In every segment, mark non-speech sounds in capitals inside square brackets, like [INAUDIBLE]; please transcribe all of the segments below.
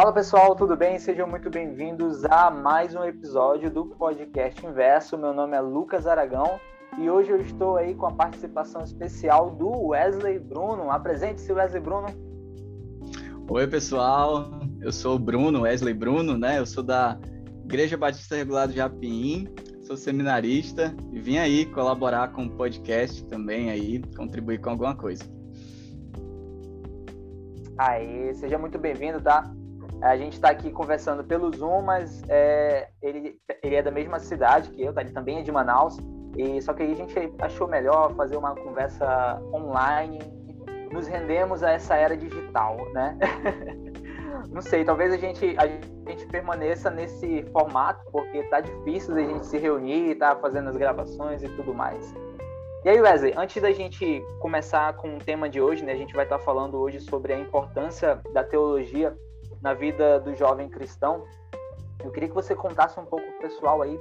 Fala pessoal, tudo bem? Sejam muito bem-vindos a mais um episódio do podcast Inverso. Meu nome é Lucas Aragão e hoje eu estou aí com a participação especial do Wesley Bruno. Apresente-se, Wesley Bruno. Oi, pessoal. Eu sou o Bruno, Wesley Bruno, né? Eu sou da Igreja Batista Regular do Japim, sou seminarista e vim aí colaborar com o podcast também aí, contribuir com alguma coisa. Aí, seja muito bem-vindo, tá? A gente está aqui conversando pelo Zoom, mas é, ele, ele é da mesma cidade que eu, tá? Ele também é de Manaus. E só que aí a gente achou melhor fazer uma conversa online. Nos rendemos a essa era digital, né? [LAUGHS] Não sei, talvez a gente, a gente permaneça nesse formato, porque tá difícil a gente se reunir, tá fazendo as gravações e tudo mais. E aí, Wesley, antes da gente começar com o tema de hoje, né, a gente vai estar falando hoje sobre a importância da teologia na vida do jovem cristão. Eu queria que você contasse um pouco pessoal aí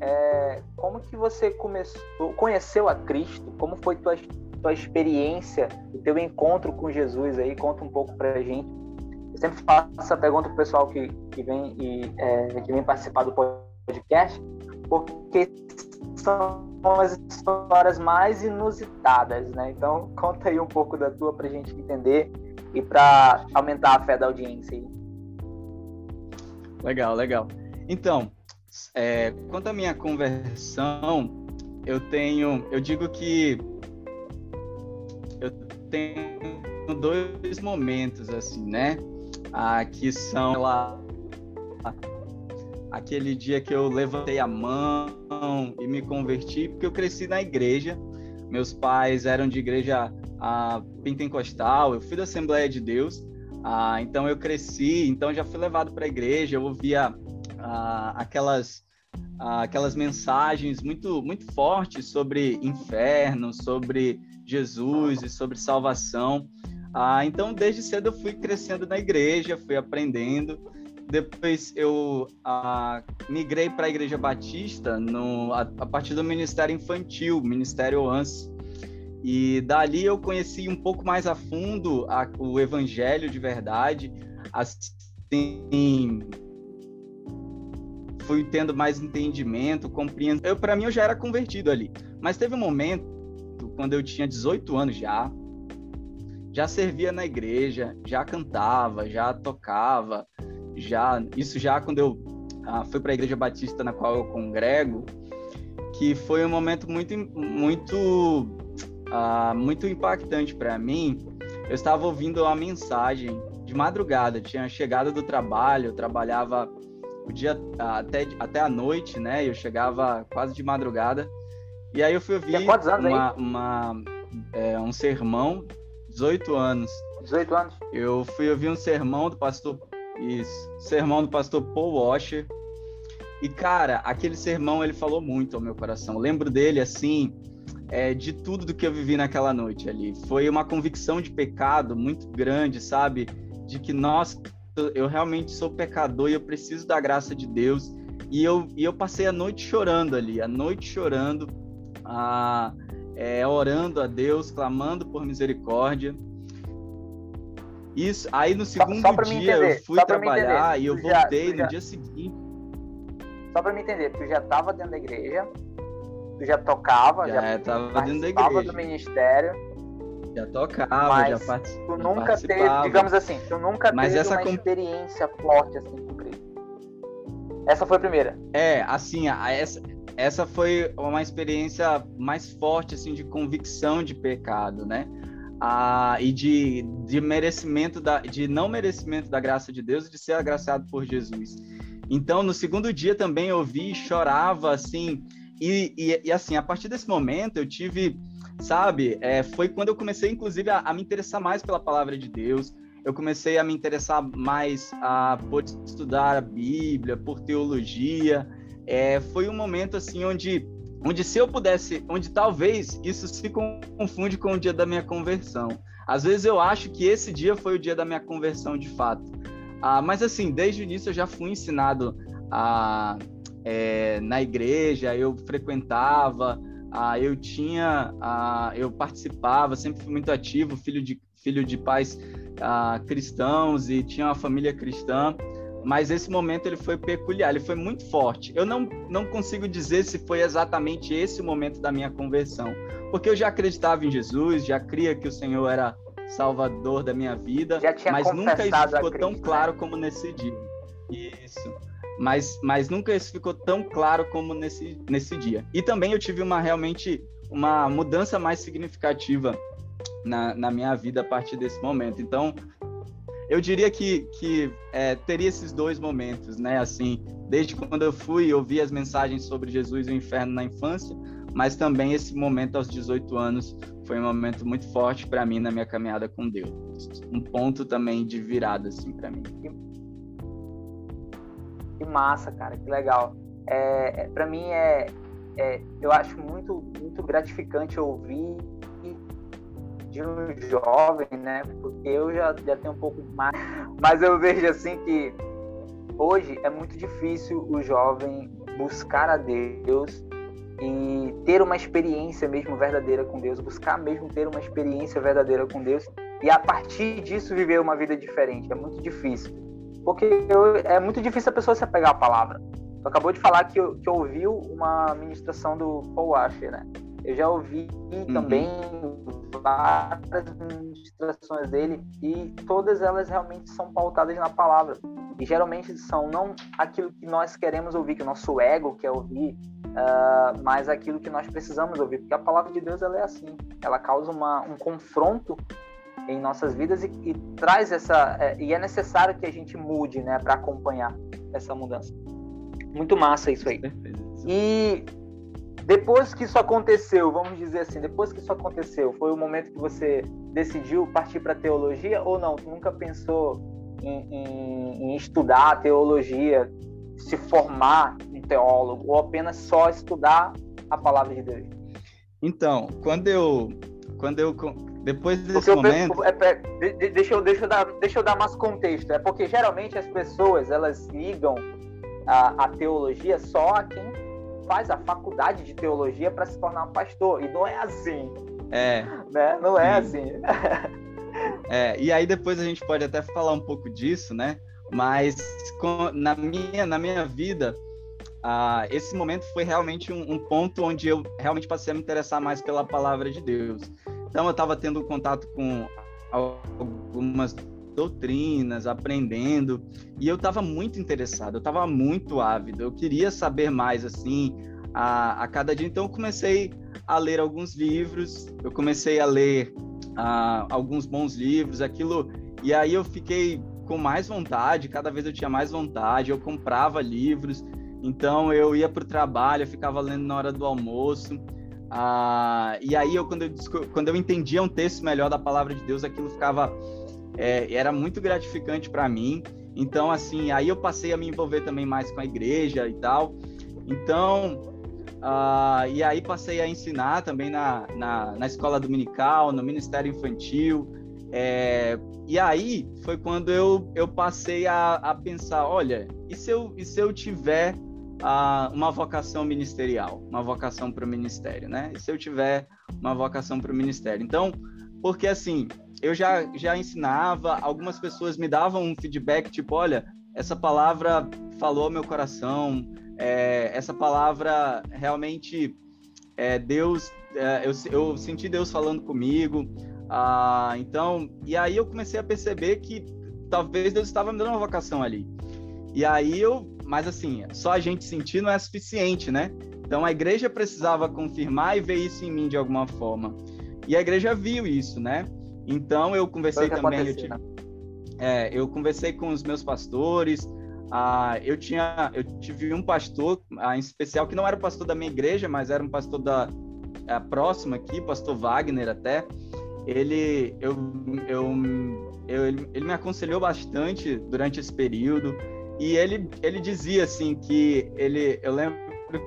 é, como que você começou, conheceu a Cristo, como foi tua, tua experiência, o teu encontro com Jesus aí, conta um pouco pra gente. Eu sempre faço essa pergunta pro pessoal que, que, vem, e, é, que vem participar do podcast, porque são as histórias mais inusitadas, né? Então, [LAUGHS] conta aí um pouco da tua pra gente entender e para aumentar a fé da audiência aí. Legal, legal. Então, é, quanto à minha conversão, eu tenho, eu digo que eu tenho dois momentos assim, né? Ah, que são lá aquele dia que eu levantei a mão e me converti, porque eu cresci na igreja. Meus pais eram de igreja ah, pentecostal, eu fui da Assembleia de Deus, ah, então eu cresci, então já fui levado para a igreja, eu ouvia ah, aquelas ah, aquelas mensagens muito muito fortes sobre inferno, sobre Jesus e sobre salvação. Ah, então desde cedo eu fui crescendo na igreja, fui aprendendo. Depois eu ah, migrei para a Igreja Batista no, a, a, partir do Ministério Infantil, Ministério ANS. E dali eu conheci um pouco mais a fundo a, o evangelho de verdade, assim, fui tendo mais entendimento, compreensão. Eu para mim eu já era convertido ali, mas teve um momento quando eu tinha 18 anos já, já servia na igreja, já cantava, já tocava, já isso já quando eu ah, fui para a igreja batista na qual eu congrego, que foi um momento muito muito ah, muito impactante para mim. Eu estava ouvindo uma mensagem de madrugada, tinha chegado do trabalho, eu trabalhava o dia ah, até, até a noite, né? Eu chegava quase de madrugada. E aí eu fui ouvir uma, uma é, um sermão, 18 anos. 18 anos? Eu fui ouvir um sermão do pastor, isso, sermão do pastor Paul Washer. E cara, aquele sermão ele falou muito ao meu coração. Eu lembro dele assim, é, de tudo do que eu vivi naquela noite ali. Foi uma convicção de pecado muito grande, sabe? De que nós, eu realmente sou pecador e eu preciso da graça de Deus. E eu, e eu passei a noite chorando ali, a noite chorando, a, é, orando a Deus, clamando por misericórdia. Isso, aí no segundo só, só dia eu fui trabalhar e eu voltei já, no dia seguinte. Só para me entender, tu já estava dentro da igreja, Tu já tocava, já, já igreja. do ministério. Já tocava, já, part... tu nunca teve, digamos assim, tu nunca mas teve essa uma experiência forte assim com Cristo. Essa foi a primeira. É, assim, essa, essa foi uma experiência mais forte assim de convicção de pecado, né? Ah, e de, de merecimento da, de não merecimento da graça de Deus e de ser agraciado por Jesus. Então, no segundo dia também eu vi, chorava assim, e, e, e, assim, a partir desse momento eu tive, sabe, é, foi quando eu comecei, inclusive, a, a, me interessar mais pela palavra de Deus. Eu comecei a me interessar mais a, por estudar a Bíblia, por teologia. É, foi um momento assim onde, onde se eu pudesse, onde talvez isso se confunde com o dia da minha conversão. Às vezes eu acho que esse dia foi o dia da minha conversão de fato. Ah, mas assim, desde o início eu já fui ensinado a é, na igreja, eu frequentava, ah, eu tinha, ah, eu participava, sempre fui muito ativo, filho de filho de pais uh, cristãos e tinha uma família cristã, mas esse momento ele foi peculiar, ele foi muito forte. Eu não, não consigo dizer se foi exatamente esse o momento da minha conversão, porque eu já acreditava em Jesus, já cria que o Senhor era salvador da minha vida, mas nunca isso ficou Cristo, tão né? claro como nesse dia. Isso. Mas, mas nunca isso ficou tão claro como nesse, nesse dia. E também eu tive uma realmente uma mudança mais significativa na, na minha vida a partir desse momento. Então, eu diria que, que é, teria esses dois momentos, né? Assim, desde quando eu fui ouvir as mensagens sobre Jesus e o inferno na infância, mas também esse momento aos 18 anos foi um momento muito forte para mim na minha caminhada com Deus. Um ponto também de virada, assim, para mim. Que massa, cara, que legal. É, é para mim é, é, eu acho muito, muito gratificante ouvir de um jovem, né? Porque eu já, já tenho um pouco mais. [LAUGHS] Mas eu vejo assim que hoje é muito difícil o jovem buscar a Deus e ter uma experiência mesmo verdadeira com Deus, buscar mesmo ter uma experiência verdadeira com Deus e a partir disso viver uma vida diferente. É muito difícil. Porque eu, é muito difícil a pessoa se apegar à palavra. Tu acabou de falar que, que ouviu uma ministração do Paul Washer, né? Eu já ouvi uhum. também várias ministrações dele e todas elas realmente são pautadas na palavra. E geralmente são não aquilo que nós queremos ouvir, que o nosso ego quer ouvir, uh, mas aquilo que nós precisamos ouvir. Porque a palavra de Deus ela é assim, ela causa uma, um confronto em nossas vidas e, e traz essa. É, e é necessário que a gente mude né, para acompanhar essa mudança. Muito massa isso aí. E depois que isso aconteceu, vamos dizer assim, depois que isso aconteceu, foi o momento que você decidiu partir para teologia ou não? Tu nunca pensou em, em, em, estudar teologia, se formar um teólogo ou apenas só estudar a palavra de Deus? Então, quando eu quando eu depois desse momento, é, é, deixa eu deixa eu dar deixa eu dar mais contexto. É porque geralmente as pessoas elas ligam a, a teologia só a quem faz a faculdade de teologia para se tornar um pastor. E não é assim. É. Né? Não é assim. [LAUGHS] é, e aí depois a gente pode até falar um pouco disso, né? Mas com, na, minha, na minha vida, uh, esse momento foi realmente um, um, ponto onde eu realmente passei a me interessar mais pela palavra de Deus. Então eu estava tendo contato com algumas doutrinas, aprendendo, e eu estava muito interessado, eu estava muito ávido, eu queria saber mais, assim, a, a cada dia. Então, eu comecei a ler alguns livros, eu comecei a ler uh, alguns bons livros, aquilo, e aí eu fiquei com mais vontade, cada vez eu tinha mais vontade, eu comprava livros, então eu ia para o trabalho, eu ficava lendo na hora do almoço. Uh, e aí eu quando, eu quando eu entendia um texto melhor da palavra de Deus, aquilo ficava é, era muito gratificante para mim. Então, assim, aí eu passei a me envolver também mais com a igreja e tal. Então, uh, e aí passei a ensinar também na, na, na escola dominical, no ministério infantil. É, e aí foi quando eu, eu passei a, a pensar, olha, e se eu, e se eu tiver uh, uma vocação ministerial, uma vocação para o ministério, né? E se eu tiver uma vocação para o ministério? Então, porque assim, eu já, já ensinava, algumas pessoas me davam um feedback, tipo, olha, essa palavra falou meu coração, é, essa palavra realmente é, Deus, é, eu, eu senti Deus falando comigo, ah, então, e aí eu comecei a perceber que talvez Deus estava me dando uma vocação ali. E aí eu, mas assim, só a gente sentir não é suficiente, né? Então a igreja precisava confirmar e ver isso em mim de alguma forma. E a igreja viu isso, né? Então eu conversei também, eu tive, é, eu conversei com os meus pastores. Ah, eu tinha, eu tive um pastor ah, em especial que não era pastor da minha igreja, mas era um pastor da a próxima aqui, pastor Wagner até. Ele, eu, eu, eu ele, ele me aconselhou bastante durante esse período e ele, ele dizia assim que ele, eu lembro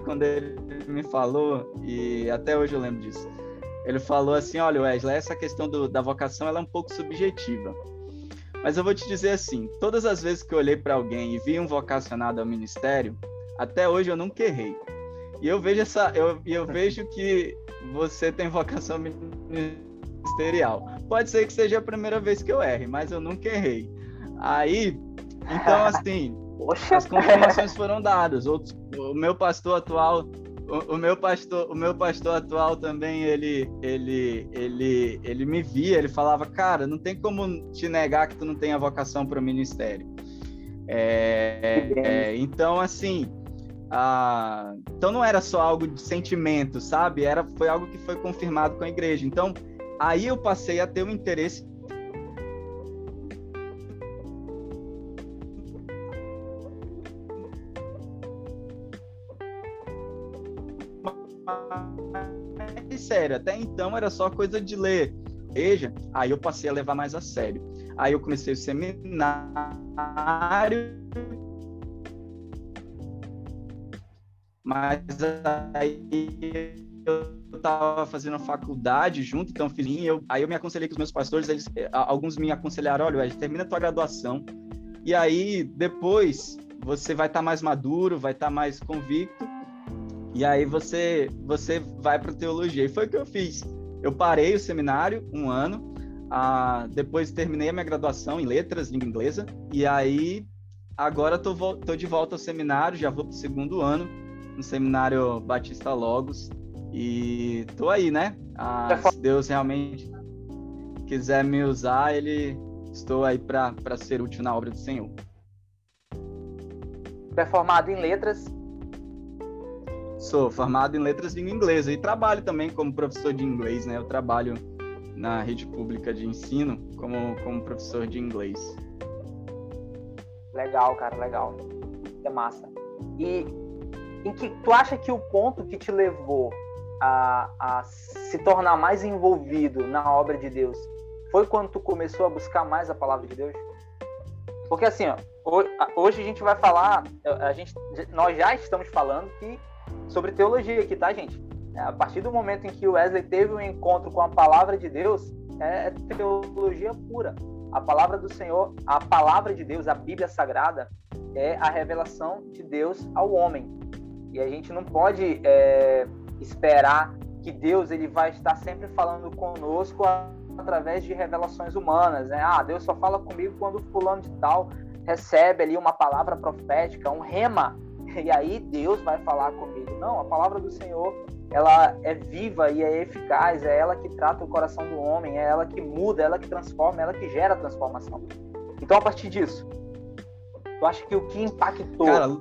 quando ele me falou e até hoje eu lembro disso ele falou assim, olha Wesley, essa questão do, da vocação ela é um pouco subjetiva. Mas eu vou te dizer assim, todas as vezes que eu olhei para alguém e vi um vocacionado ao ministério, até hoje eu nunca errei. E eu vejo essa, eu, eu vejo que você tem vocação ministerial. Pode ser que seja a primeira vez que eu erre, mas eu nunca errei. Aí, então [LAUGHS] assim, as confirmações foram dadas. Outros, o meu pastor atual, o, o, meu pastor, o meu pastor atual também, ele, ele, ele, ele me via, ele falava, cara, não tem como te negar que tu não tem a vocação para o ministério. É, é, então, assim, ah, então não era só algo de sentimento, sabe? Era foi algo que foi confirmado com a igreja. Então aí eu passei a ter um interesse sério. Até então era só coisa de ler. Veja, aí eu passei a levar mais a sério. Aí eu comecei o seminário mas aí eu estava fazendo faculdade junto, então fiz eu, aí eu me aconselhei com os meus pastores, eles, alguns me aconselharam, olha, termina a tua graduação, e aí depois você vai estar tá mais maduro, vai estar tá mais convicto, e aí você você vai para teologia. E foi o que eu fiz. Eu parei o seminário um ano, ah, depois terminei a minha graduação em letras, língua inglesa, e aí agora tô, tô de volta ao seminário, já vou para o segundo ano, no Seminário Batista Logos. E tô aí, né? Ah, se Deus realmente quiser me usar, ele estou aí para ser útil na obra do Senhor. é formado em letras? Sou formado em letras de língua inglesa e trabalho também como professor de inglês, né? Eu trabalho na rede pública de ensino como, como professor de inglês. Legal, cara, legal. É massa. E em que tu acha que o ponto que te levou a, a se tornar mais envolvido na obra de Deus foi quando tu começou a buscar mais a palavra de Deus? Porque assim, ó, hoje a gente vai falar, a gente, nós já estamos falando que, sobre teologia aqui, tá, gente? A partir do momento em que Wesley teve um encontro com a palavra de Deus, é teologia pura. A palavra do Senhor, a palavra de Deus, a Bíblia Sagrada, é a revelação de Deus ao homem. E a gente não pode é, esperar que Deus ele vai estar sempre falando conosco através de revelações humanas, né? Ah, Deus só fala comigo quando fulano de tal recebe ali uma palavra profética, um rema, e aí Deus vai falar comigo. Não, a palavra do Senhor, ela é viva e é eficaz, é ela que trata o coração do homem, é ela que muda, é ela que transforma, é ela que gera transformação. Então, a partir disso, eu acho que o que impactou Cara,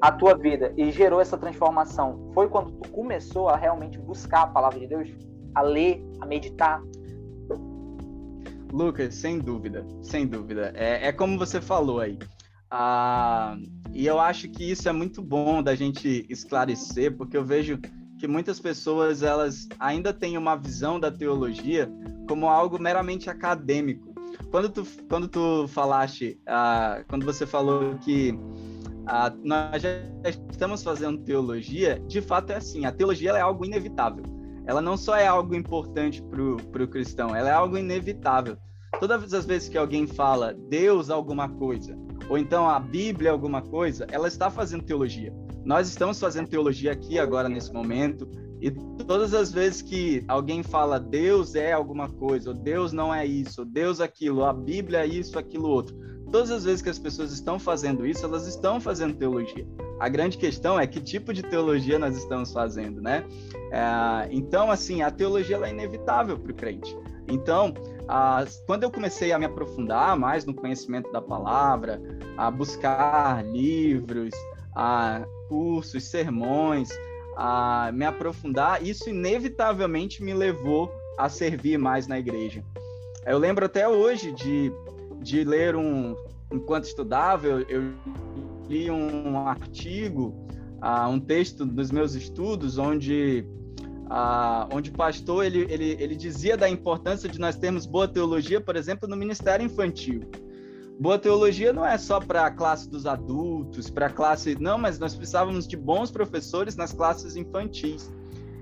a tua vida e gerou essa transformação foi quando tu começou a realmente buscar a palavra de Deus, a ler, a meditar? Lucas, sem dúvida, sem dúvida. É, é como você falou aí. Ah, e eu acho que isso é muito bom da gente esclarecer, porque eu vejo que muitas pessoas elas ainda têm uma visão da teologia como algo meramente acadêmico. Quando tu, quando tu falaste, ah, quando você falou que ah, nós já estamos fazendo teologia, de fato é assim, a teologia é algo inevitável. Ela não só é algo importante para o cristão, ela é algo inevitável. Todas as vezes que alguém fala Deus alguma coisa, ou então a Bíblia alguma coisa, ela está fazendo teologia. Nós estamos fazendo teologia aqui agora nesse momento, e todas as vezes que alguém fala Deus é alguma coisa, ou Deus não é isso, ou Deus aquilo, ou a Bíblia é isso, aquilo outro, todas as vezes que as pessoas estão fazendo isso, elas estão fazendo teologia. A grande questão é que tipo de teologia nós estamos fazendo, né? É, então, assim, a teologia é inevitável para o crente. Então, quando eu comecei a me aprofundar mais no conhecimento da palavra, a buscar livros, a cursos, sermões, a me aprofundar, isso inevitavelmente me levou a servir mais na igreja. Eu lembro até hoje de de ler um, enquanto estudava, eu, eu li um artigo, uh, um texto dos meus estudos, onde uh, onde o pastor ele, ele, ele dizia da importância de nós termos boa teologia, por exemplo, no ministério infantil. Boa teologia não é só para a classe dos adultos, para a classe. Não, mas nós precisávamos de bons professores nas classes infantis.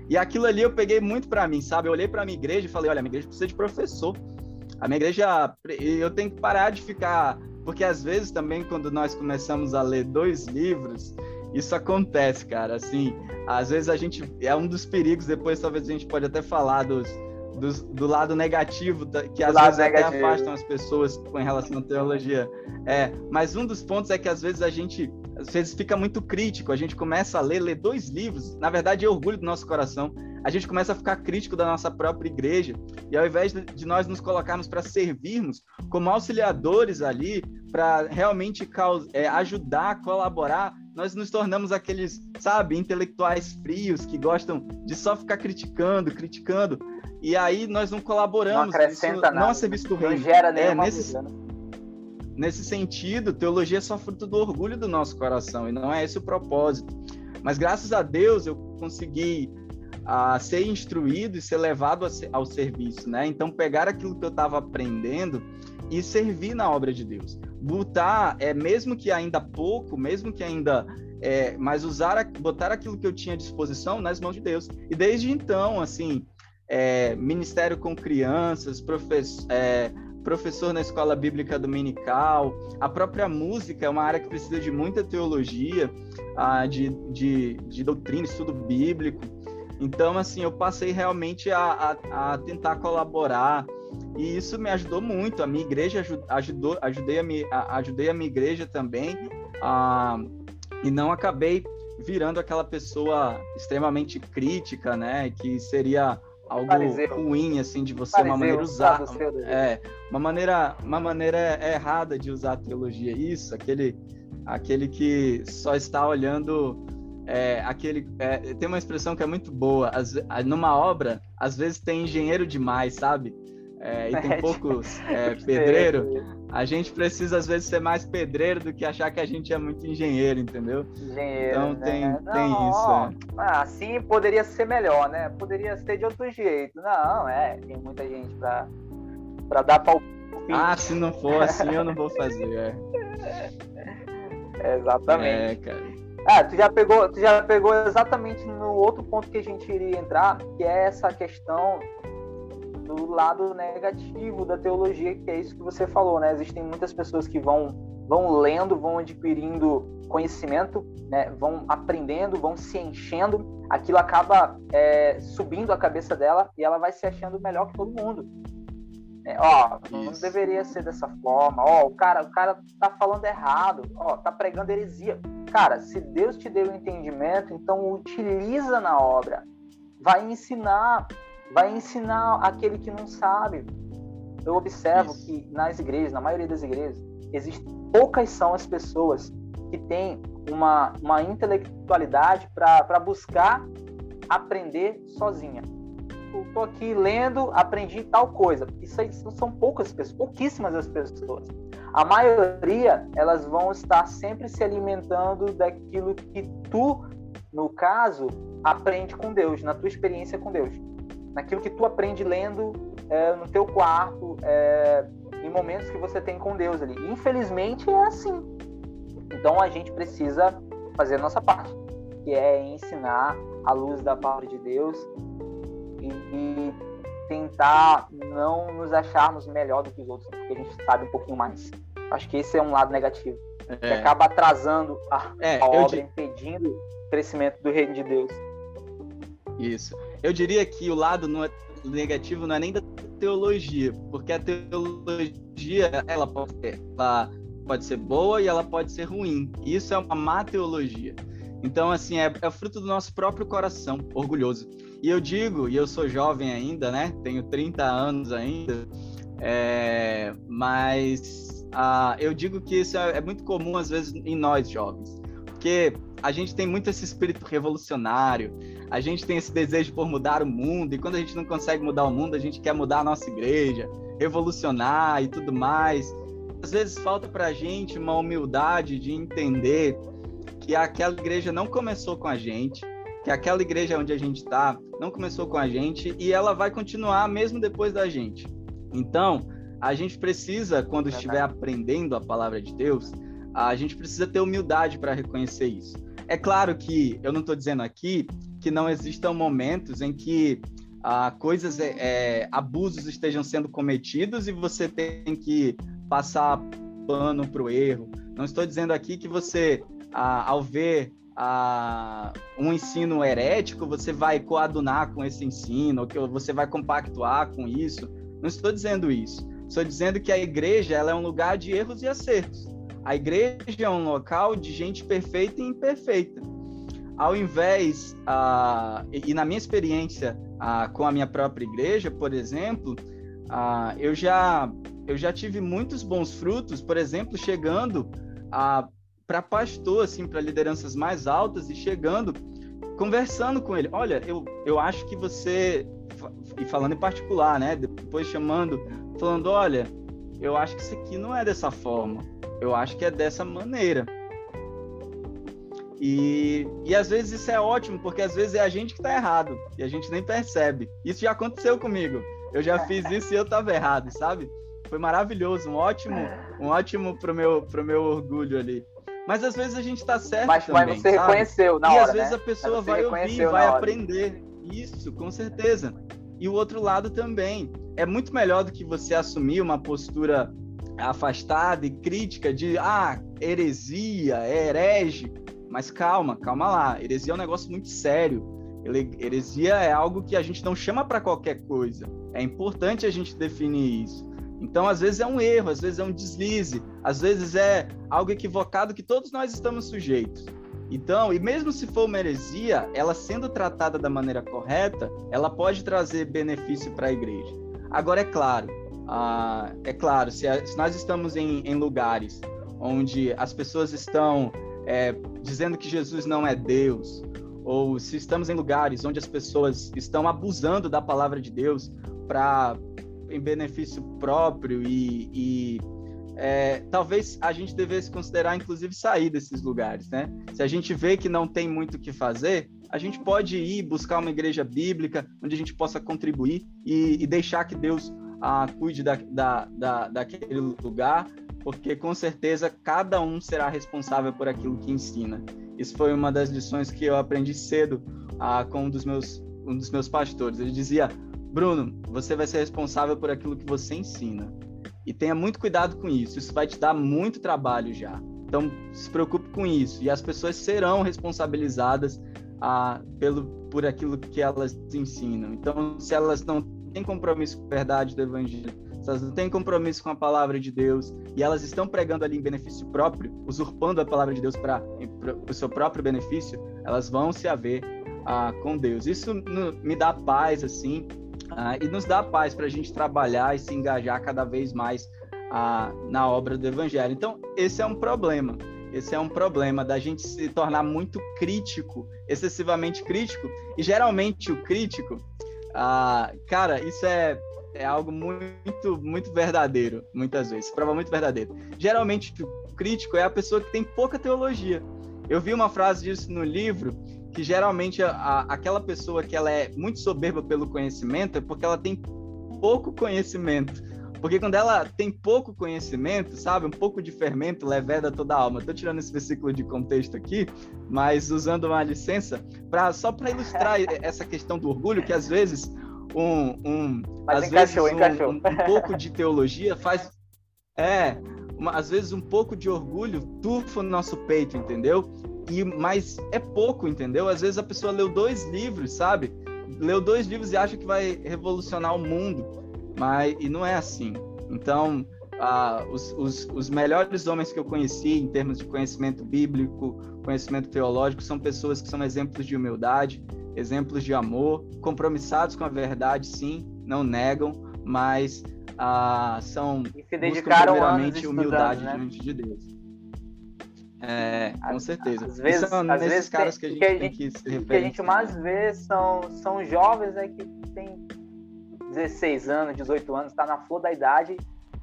E aquilo ali eu peguei muito para mim, sabe? Eu olhei para a minha igreja e falei: olha, a minha igreja precisa de professor. A minha igreja, eu tenho que parar de ficar, porque às vezes também quando nós começamos a ler dois livros, isso acontece, cara. Assim, às vezes a gente é um dos perigos. Depois talvez a gente pode até falar dos do, do lado negativo, que às vezes negativo. até afastam as pessoas com relação à teologia. É, mas um dos pontos é que às vezes a gente às vezes fica muito crítico, a gente começa a ler, ler dois livros, na verdade é orgulho do nosso coração, a gente começa a ficar crítico da nossa própria igreja, e ao invés de nós nos colocarmos para servirmos como auxiliadores ali, para realmente é, ajudar, colaborar, nós nos tornamos aqueles, sabe, intelectuais frios que gostam de só ficar criticando, criticando, e aí nós não colaboramos. Não acrescenta isso, nada. Não a serviço do reino. Não gera é, nesse, né? nesse sentido, teologia é só fruto do orgulho do nosso coração, e não é esse o propósito. Mas graças a Deus eu consegui a ser instruído e ser levado ao serviço, né? Então pegar aquilo que eu estava aprendendo e servir na obra de Deus. Botar, é mesmo que ainda pouco, mesmo que ainda é, mas usar, botar aquilo que eu tinha à disposição nas mãos de Deus. E desde então, assim, é, ministério com crianças, professor, é, professor na escola bíblica dominical, a própria música é uma área que precisa de muita teologia, ah, de, de, de doutrina, estudo bíblico. Então, assim, eu passei realmente a, a, a, tentar colaborar e isso me ajudou muito. A minha igreja ajudou, ajudei a, minha, ajudei a minha igreja também a, e não acabei virando aquela pessoa extremamente crítica, né? Que seria algo ruim assim de você uma maneira usar é uma maneira uma maneira errada de usar a teologia isso aquele aquele que só está olhando é, aquele é, tem uma expressão que é muito boa as, numa obra às vezes tem engenheiro demais sabe é, e tem [LAUGHS] é, poucos é, pedreiro. A gente precisa às vezes ser mais pedreiro do que achar que a gente é muito engenheiro entendeu? Engenheiro, então né? tem não, tem isso ó, é. assim poderia ser melhor né? Poderia ser de outro jeito. Não é tem muita gente para dar palpite. Ah se não for assim eu não vou fazer [LAUGHS] exatamente. É cara. Ah, tu já pegou, tu já pegou exatamente no outro ponto que a gente iria entrar, que é essa questão do lado negativo da teologia, que é isso que você falou, né? Existem muitas pessoas que vão vão lendo, vão adquirindo conhecimento, né? vão aprendendo, vão se enchendo, aquilo acaba é, subindo a cabeça dela e ela vai se achando melhor que todo mundo. É, ó, não deveria ser dessa forma. Ó, o cara, o cara tá falando errado. Ó, tá pregando heresia. Cara, se Deus te deu o entendimento, então utiliza na obra. Vai ensinar, vai ensinar aquele que não sabe. Eu observo Isso. que nas igrejas, na maioria das igrejas, existem poucas são as pessoas que têm uma, uma intelectualidade para buscar aprender sozinha tô aqui lendo, aprendi tal coisa. Isso aí são poucas pessoas, pouquíssimas as pessoas. A maioria, elas vão estar sempre se alimentando daquilo que tu, no caso, aprende com Deus, na tua experiência com Deus. Naquilo que tu aprende lendo é, no teu quarto, é, em momentos que você tem com Deus ali. Infelizmente é assim. Então a gente precisa fazer a nossa parte, que é ensinar a luz da palavra de Deus e, tentar não nos acharmos melhor do que os outros, porque a gente sabe um pouquinho mais. Acho que esse é um lado negativo. É. Que acaba atrasando a, é, a obra, impedindo o crescimento do reino de Deus. Isso. Eu diria que o lado não é, negativo não é nem da teologia, porque a teologia ela pode ser, ela pode ser boa e ela pode ser ruim. Isso é uma má teologia. Então, assim, é, é fruto do nosso próprio coração orgulhoso. E eu digo, e eu sou jovem ainda, né? Tenho 30 anos ainda, é, mas ah, eu digo que isso é, é muito comum às vezes em nós jovens, porque a gente tem muito esse espírito revolucionário, a gente tem esse desejo por mudar o mundo, e quando a gente não consegue mudar o mundo, a gente quer mudar a nossa igreja, revolucionar e tudo mais. Às vezes falta para a gente uma humildade de entender que aquela igreja não começou com a gente, que aquela igreja onde a gente está não começou com a gente e ela vai continuar mesmo depois da gente. Então, a gente precisa, quando estiver aprendendo a palavra de Deus, a gente precisa ter humildade para reconhecer isso. É claro que eu não estou dizendo aqui que não existam momentos em que ah, coisas, é, abusos estejam sendo cometidos e você tem que passar pano para o erro. Não estou dizendo aqui que você, ah, ao ver a, um ensino herético, você vai coadunar com esse ensino, ou que você vai compactuar com isso. Não estou dizendo isso. Estou dizendo que a igreja ela é um lugar de erros e acertos. A igreja é um local de gente perfeita e imperfeita. Ao invés, uh, e na minha experiência uh, com a minha própria igreja, por exemplo, uh, eu, já, eu já tive muitos bons frutos, por exemplo, chegando para pastor, assim, para lideranças mais altas e chegando, conversando com ele. Olha, eu, eu acho que você, e falando em particular, né? Depois chamando, falando: olha, eu acho que isso aqui não é dessa forma, eu acho que é dessa maneira. E, e às vezes isso é ótimo, porque às vezes é a gente que está errado e a gente nem percebe. Isso já aconteceu comigo. Eu já fiz [LAUGHS] isso e eu estava errado, sabe? Foi maravilhoso, um ótimo, um ótimo pro meu, pro meu orgulho ali. Mas às vezes a gente está certo mas, também, Mas você sabe? reconheceu na e hora, às vezes né? a pessoa vai ouvir, vai aprender. Isso, com certeza. E o outro lado também. É muito melhor do que você assumir uma postura afastada e crítica de ah, heresia, é herege. Mas calma, calma lá. Heresia é um negócio muito sério. Heresia é algo que a gente não chama para qualquer coisa. É importante a gente definir isso. Então, às vezes é um erro, às vezes é um deslize, às vezes é algo equivocado que todos nós estamos sujeitos. Então, e mesmo se for uma heresia, ela sendo tratada da maneira correta, ela pode trazer benefício para a igreja. Agora, é claro, é claro, se, a, se, nós estamos em, em, lugares onde as pessoas estão é, dizendo que Jesus não é Deus, ou se estamos em lugares onde as pessoas estão abusando da palavra de Deus para em benefício próprio e, e é, talvez a gente devesse considerar, inclusive, sair desses lugares, né? Se a gente vê que não tem muito o que fazer, a gente pode ir buscar uma igreja bíblica onde a gente possa contribuir e, e deixar que Deus ah, cuide da, da, da, daquele lugar, porque com certeza cada um será responsável por aquilo que ensina. Isso foi uma das lições que eu aprendi cedo ah, com um dos meus um dos meus pastores. Ele dizia: Bruno, você vai ser responsável por aquilo que você ensina. E tenha muito cuidado com isso. Isso vai te dar muito trabalho já. Então, se preocupe com isso. E as pessoas serão responsabilizadas ah, pelo, por aquilo que elas ensinam. Então, se elas não têm compromisso com a verdade do Evangelho, elas não têm compromisso com a palavra de Deus e elas estão pregando ali em benefício próprio, usurpando a palavra de Deus para o seu próprio benefício, elas vão se haver ah, com Deus. Isso no, me dá paz, assim, ah, e nos dá paz para a gente trabalhar e se engajar cada vez mais ah, na obra do Evangelho. Então, esse é um problema. Esse é um problema da gente se tornar muito crítico, excessivamente crítico. E geralmente o crítico, ah, cara, isso é, é algo muito, muito verdadeiro, muitas vezes. Prova muito verdadeiro. Geralmente o crítico é a pessoa que tem pouca teologia. Eu vi uma frase disso no livro que geralmente a, aquela pessoa que ela é muito soberba pelo conhecimento é porque ela tem pouco conhecimento. Porque quando ela tem pouco conhecimento, sabe, um pouco de fermento leveda toda a alma. Estou tirando esse versículo de contexto aqui, mas usando uma licença para só para ilustrar [LAUGHS] essa questão do orgulho, que às vezes um, um mas às encaixou, vezes um, encaixou. Um, um pouco de teologia faz é uma, às vezes um pouco de orgulho tufa no nosso peito, entendeu? E, mas é pouco, entendeu? Às vezes a pessoa leu dois livros, sabe? Leu dois livros e acha que vai revolucionar o mundo, mas e não é assim. Então, ah, os, os, os melhores homens que eu conheci em termos de conhecimento bíblico, conhecimento teológico, são pessoas que são exemplos de humildade, exemplos de amor, compromissados com a verdade, sim, não negam, mas ah, são e se dedicaram primeiramente humildade né? diante de Deus. É, com certeza. Às vezes, são às vezes caras tem, que a gente, tem que se O que a gente mais vê são, são jovens né, que tem 16 anos, 18 anos, está na flor da idade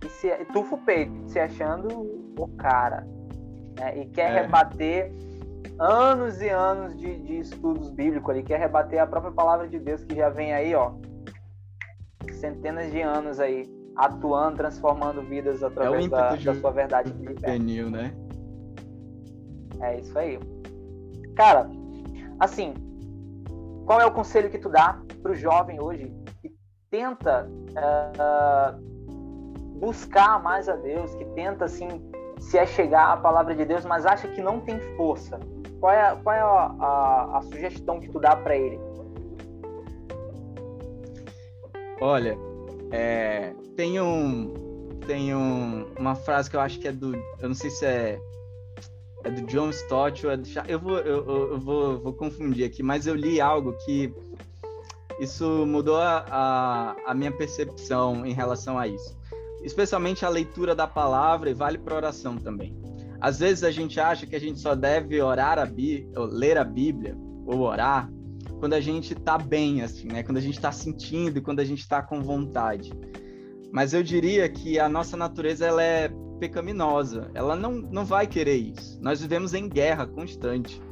e se tufa o peito, se achando o cara. Né, e quer é. rebater anos e anos de, de estudos bíblicos ali, quer rebater a própria palavra de Deus que já vem aí, ó, centenas de anos aí, atuando, transformando vidas através é da, da, sua verdade. Juvenil, né? É isso aí. Cara, assim, qual é o conselho que tu dá para o jovem hoje que tenta uh, buscar mais a Deus, que tenta assim se achegar à palavra de Deus, mas acha que não tem força? Qual é, qual é a, a, a sugestão que tu dá para ele? Olha, é, tem um tem um, uma frase que eu acho que é do eu não sei se é é do John Stott ou é do eu vou eu, eu vou, vou confundir aqui, mas eu li algo que isso mudou a, a, a minha percepção em relação a isso, especialmente a leitura da palavra e vale para oração também. Às vezes a gente acha que a gente só deve orar a Bí ler a Bíblia ou orar quando a gente está bem, assim, né? Quando a gente está sentindo quando a gente está com vontade. Mas eu diria que a nossa natureza ela é pecaminosa. Ela não, não vai querer isso. Nós vivemos em guerra constante.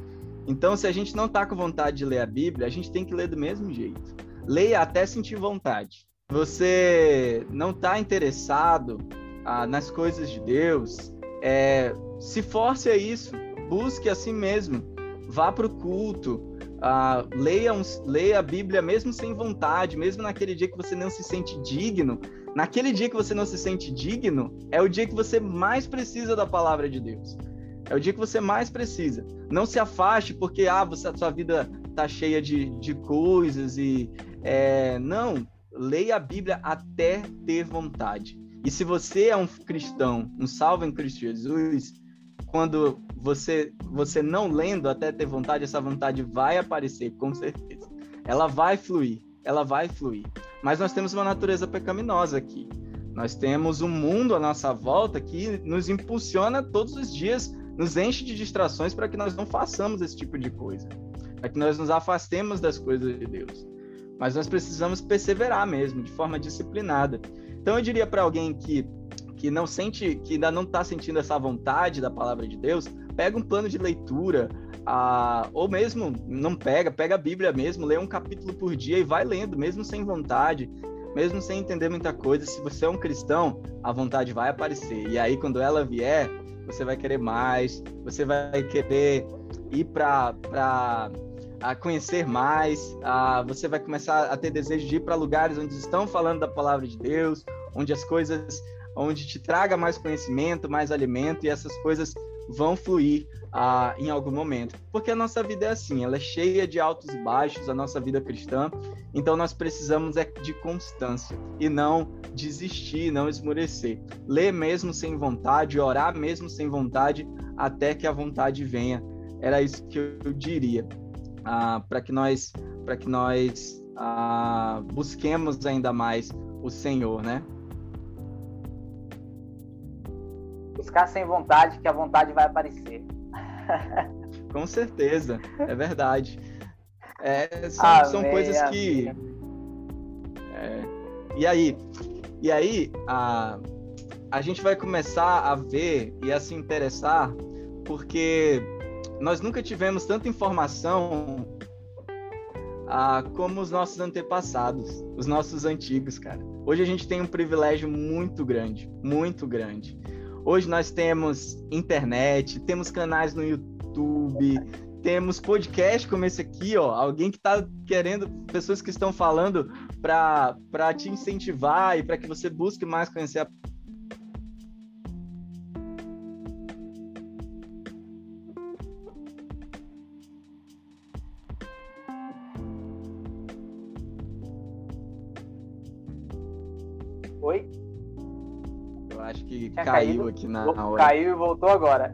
Então, se a gente não está com vontade de ler a Bíblia, a gente tem que ler do mesmo jeito. Leia até sentir vontade. Você não está interessado ah, nas coisas de Deus, é, se force a isso, busque a si mesmo, vá para o culto, uh, leia, um, leia a Bíblia mesmo sem vontade, mesmo naquele dia que você não se sente digno. Naquele dia que você não se sente digno, é o dia que você mais precisa da palavra de Deus. É o dia que você mais precisa. Não se afaste porque ah, você, a sua vida está cheia de, de coisas e é, não. Leia a Bíblia até ter vontade. E se você é um cristão, um salvo em Cristo Jesus, quando você você não lendo até ter vontade, essa vontade vai aparecer, com certeza. Ela vai fluir, ela vai fluir. Mas nós temos uma natureza pecaminosa aqui. Nós temos um mundo à nossa volta que nos impulsiona todos os dias, nos enche de distrações para que nós não façamos esse tipo de coisa, para que nós nos afastemos das coisas de Deus. Mas nós precisamos perseverar mesmo, de forma disciplinada. Então eu diria para alguém que que não sente, que ainda não está sentindo essa vontade da palavra de Deus, pega um plano de leitura, ah, ou mesmo não pega, pega a Bíblia mesmo, lê um capítulo por dia e vai lendo, mesmo sem vontade, mesmo sem entender muita coisa. Se você é um cristão, a vontade vai aparecer. E aí, quando ela vier, você vai querer mais, você vai querer ir para a conhecer mais, a, você vai começar a ter desejo de ir para lugares onde estão falando da palavra de Deus, onde as coisas onde te traga mais conhecimento, mais alimento e essas coisas vão fluir ah, em algum momento. Porque a nossa vida é assim, ela é cheia de altos e baixos, a nossa vida cristã. Então nós precisamos é de constância e não desistir, não esmorecer. Ler mesmo sem vontade, orar mesmo sem vontade, até que a vontade venha. Era isso que eu diria. Ah, para que nós, para que nós ah, busquemos ainda mais o Senhor, né? Buscar sem vontade, que a vontade vai aparecer. [LAUGHS] Com certeza, é verdade. É, são, amém, são coisas que. É, e aí, e aí a, a gente vai começar a ver e a se interessar, porque nós nunca tivemos tanta informação ah, como os nossos antepassados, os nossos antigos, cara. Hoje a gente tem um privilégio muito grande, muito grande. Hoje nós temos internet, temos canais no YouTube, temos podcast como esse aqui, ó, alguém que está querendo, pessoas que estão falando para te incentivar e para que você busque mais conhecer a caiu caído, aqui na hora. Caiu e voltou agora.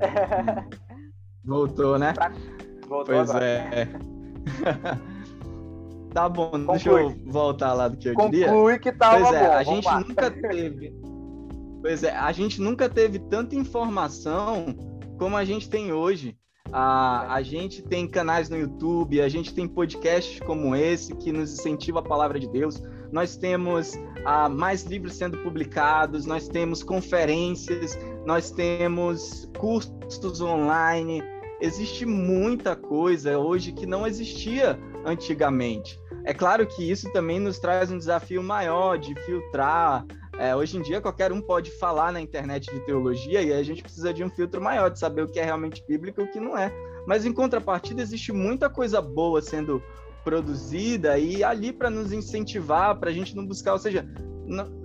Voltou, né? Voltou pois agora. é. [LAUGHS] tá bom, Conclui. deixa eu voltar lá do que eu Conclui diria. Conclui que tava pois é, bom. a gente lá. nunca teve. Pois é, a gente nunca teve tanta informação como a gente tem hoje. A, a gente tem canais no YouTube, a gente tem podcasts como esse que nos incentiva a palavra de Deus. Nós temos ah, mais livros sendo publicados, nós temos conferências, nós temos cursos online. Existe muita coisa hoje que não existia antigamente. É claro que isso também nos traz um desafio maior de filtrar é, hoje em dia, qualquer um pode falar na internet de teologia e a gente precisa de um filtro maior, de saber o que é realmente bíblico e o que não é. Mas, em contrapartida, existe muita coisa boa sendo produzida e ali para nos incentivar, para a gente não buscar. Ou seja,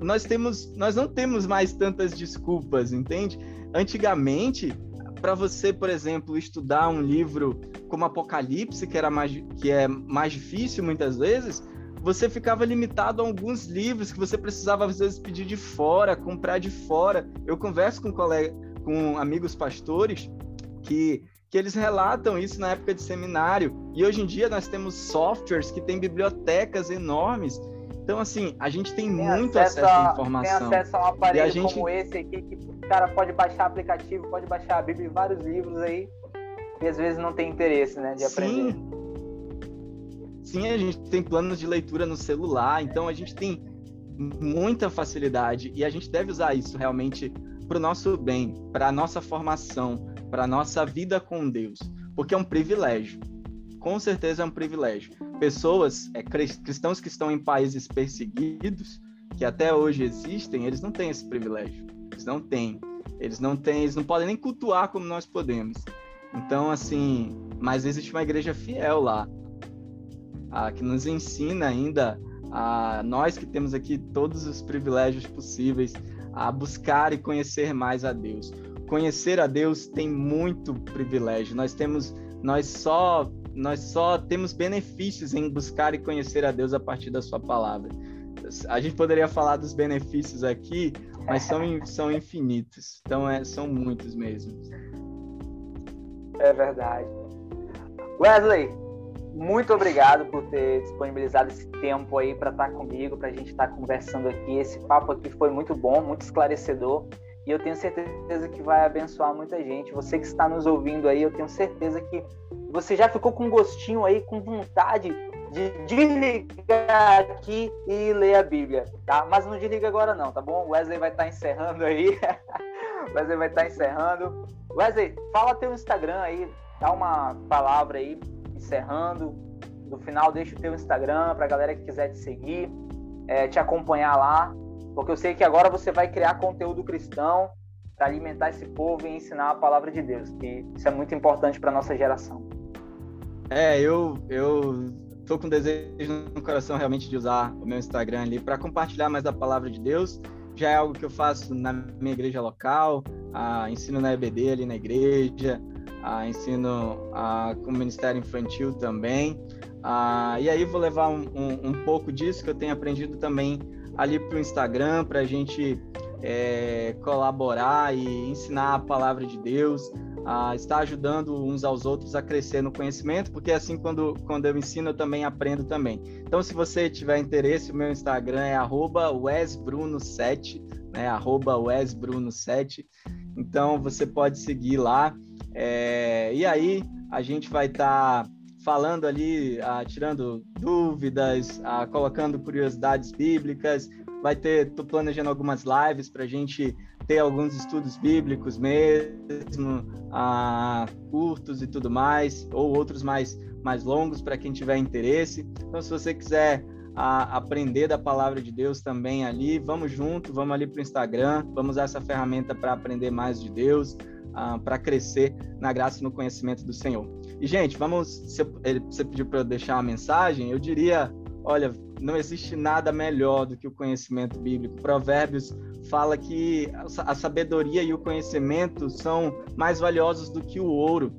nós, temos, nós não temos mais tantas desculpas, entende? Antigamente, para você, por exemplo, estudar um livro como Apocalipse, que era mais que é mais difícil muitas vezes, você ficava limitado a alguns livros que você precisava às vezes pedir de fora, comprar de fora. Eu converso com colega, com amigos pastores que que eles relatam isso na época de seminário. E hoje em dia nós temos softwares que têm bibliotecas enormes. Então, assim, a gente tem, tem muito acesso, acesso à informação. Tem acesso a um aparelho gente... como esse aqui, que o cara pode baixar aplicativo, pode baixar a Bíblia e vários livros aí, e às vezes não tem interesse, né, de aprender. Sim. Sim, a gente tem planos de leitura no celular, então a gente tem muita facilidade e a gente deve usar isso realmente para o nosso bem, para a nossa formação, para nossa vida com Deus, porque é um privilégio. Com certeza é um privilégio. Pessoas, é, cristãos que estão em países perseguidos, que até hoje existem, eles não têm esse privilégio. Eles não têm. Eles não têm, eles não podem nem cultuar como nós podemos. Então, assim, mas existe uma igreja fiel lá, a, que nos ensina ainda a nós que temos aqui todos os privilégios possíveis a buscar e conhecer mais a Deus conhecer a Deus tem muito privilégio. Nós temos, nós só, nós só temos benefícios em buscar e conhecer a Deus a partir da Sua palavra. A gente poderia falar dos benefícios aqui, mas são, são infinitos. Então, é, são muitos mesmo. É verdade. Wesley, muito obrigado por ter disponibilizado esse tempo aí para estar comigo, para a gente estar conversando aqui. Esse papo aqui foi muito bom, muito esclarecedor e eu tenho certeza que vai abençoar muita gente. Você que está nos ouvindo aí, eu tenho certeza que você já ficou com gostinho aí, com vontade de desligar aqui e ler a Bíblia, tá? Mas não desliga agora não, tá bom? Wesley vai estar encerrando aí. [LAUGHS] Wesley vai estar encerrando. Wesley, fala teu Instagram aí, dá uma palavra aí, encerrando. No final, deixa o teu Instagram para a galera que quiser te seguir, é, te acompanhar lá. Porque eu sei que agora você vai criar conteúdo cristão para alimentar esse povo e ensinar a palavra de Deus, que isso é muito importante para nossa geração. É, eu eu tô com desejo no coração realmente de usar o meu Instagram ali para compartilhar mais a palavra de Deus. Já é algo que eu faço na minha igreja local, ah, ensino na EBD ali na igreja, ah, ensino ah, com o Ministério Infantil também. E aí vou levar um, um, um pouco disso que eu tenho aprendido também ali para o Instagram para a gente é, colaborar e ensinar a palavra de Deus, a estar ajudando uns aos outros a crescer no conhecimento, porque assim quando, quando eu ensino eu também aprendo também. Então se você tiver interesse, o meu Instagram é wesbruno7, né, wesbruno7. Então você pode seguir lá. É, e aí a gente vai estar tá falando ali, ah, tirando dúvidas, ah, colocando curiosidades bíblicas. Vai ter, tô planejando algumas lives para a gente ter alguns estudos bíblicos mesmo, ah, curtos e tudo mais, ou outros mais, mais longos para quem tiver interesse. Então, se você quiser a aprender da palavra de Deus também ali. Vamos junto, vamos ali para o Instagram, vamos usar essa ferramenta para aprender mais de Deus, uh, para crescer na graça e no conhecimento do Senhor. E, gente, vamos. Se você pediu para eu deixar uma mensagem, eu diria: olha, não existe nada melhor do que o conhecimento bíblico. Provérbios fala que a sabedoria e o conhecimento são mais valiosos do que o ouro,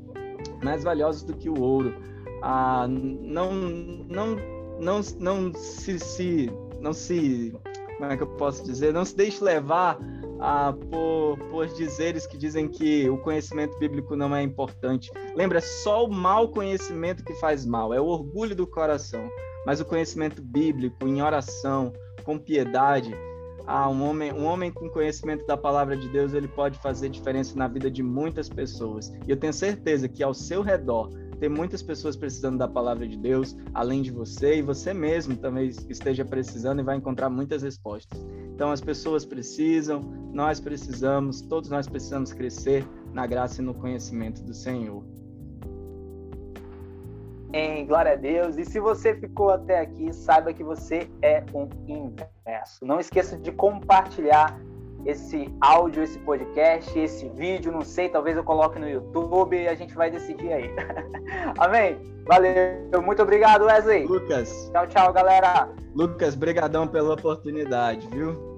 mais valiosos do que o ouro. Ah, não, não, não, não se, se, não se, como é que eu posso dizer? Não se deixe levar ah, por, por dizeres que dizem que o conhecimento bíblico não é importante. Lembra, é só o mau conhecimento que faz mal, é o orgulho do coração. Mas o conhecimento bíblico, em oração, com piedade, ah, um homem, um homem com conhecimento da palavra de Deus, ele pode fazer diferença na vida de muitas pessoas. E eu tenho certeza que ao seu redor tem muitas pessoas precisando da palavra de Deus, além de você, e você mesmo também esteja precisando e vai encontrar muitas respostas. Então, as pessoas precisam, nós precisamos, todos nós precisamos crescer na graça e no conhecimento do Senhor. Em glória a Deus. E se você ficou até aqui, saiba que você é um inverso. Não esqueça de compartilhar esse áudio, esse podcast, esse vídeo, não sei, talvez eu coloque no YouTube e a gente vai decidir aí. [LAUGHS] Amém? Valeu, muito obrigado, Wesley. Lucas. Tchau, tchau, galera. Lucas, brigadão pela oportunidade, viu?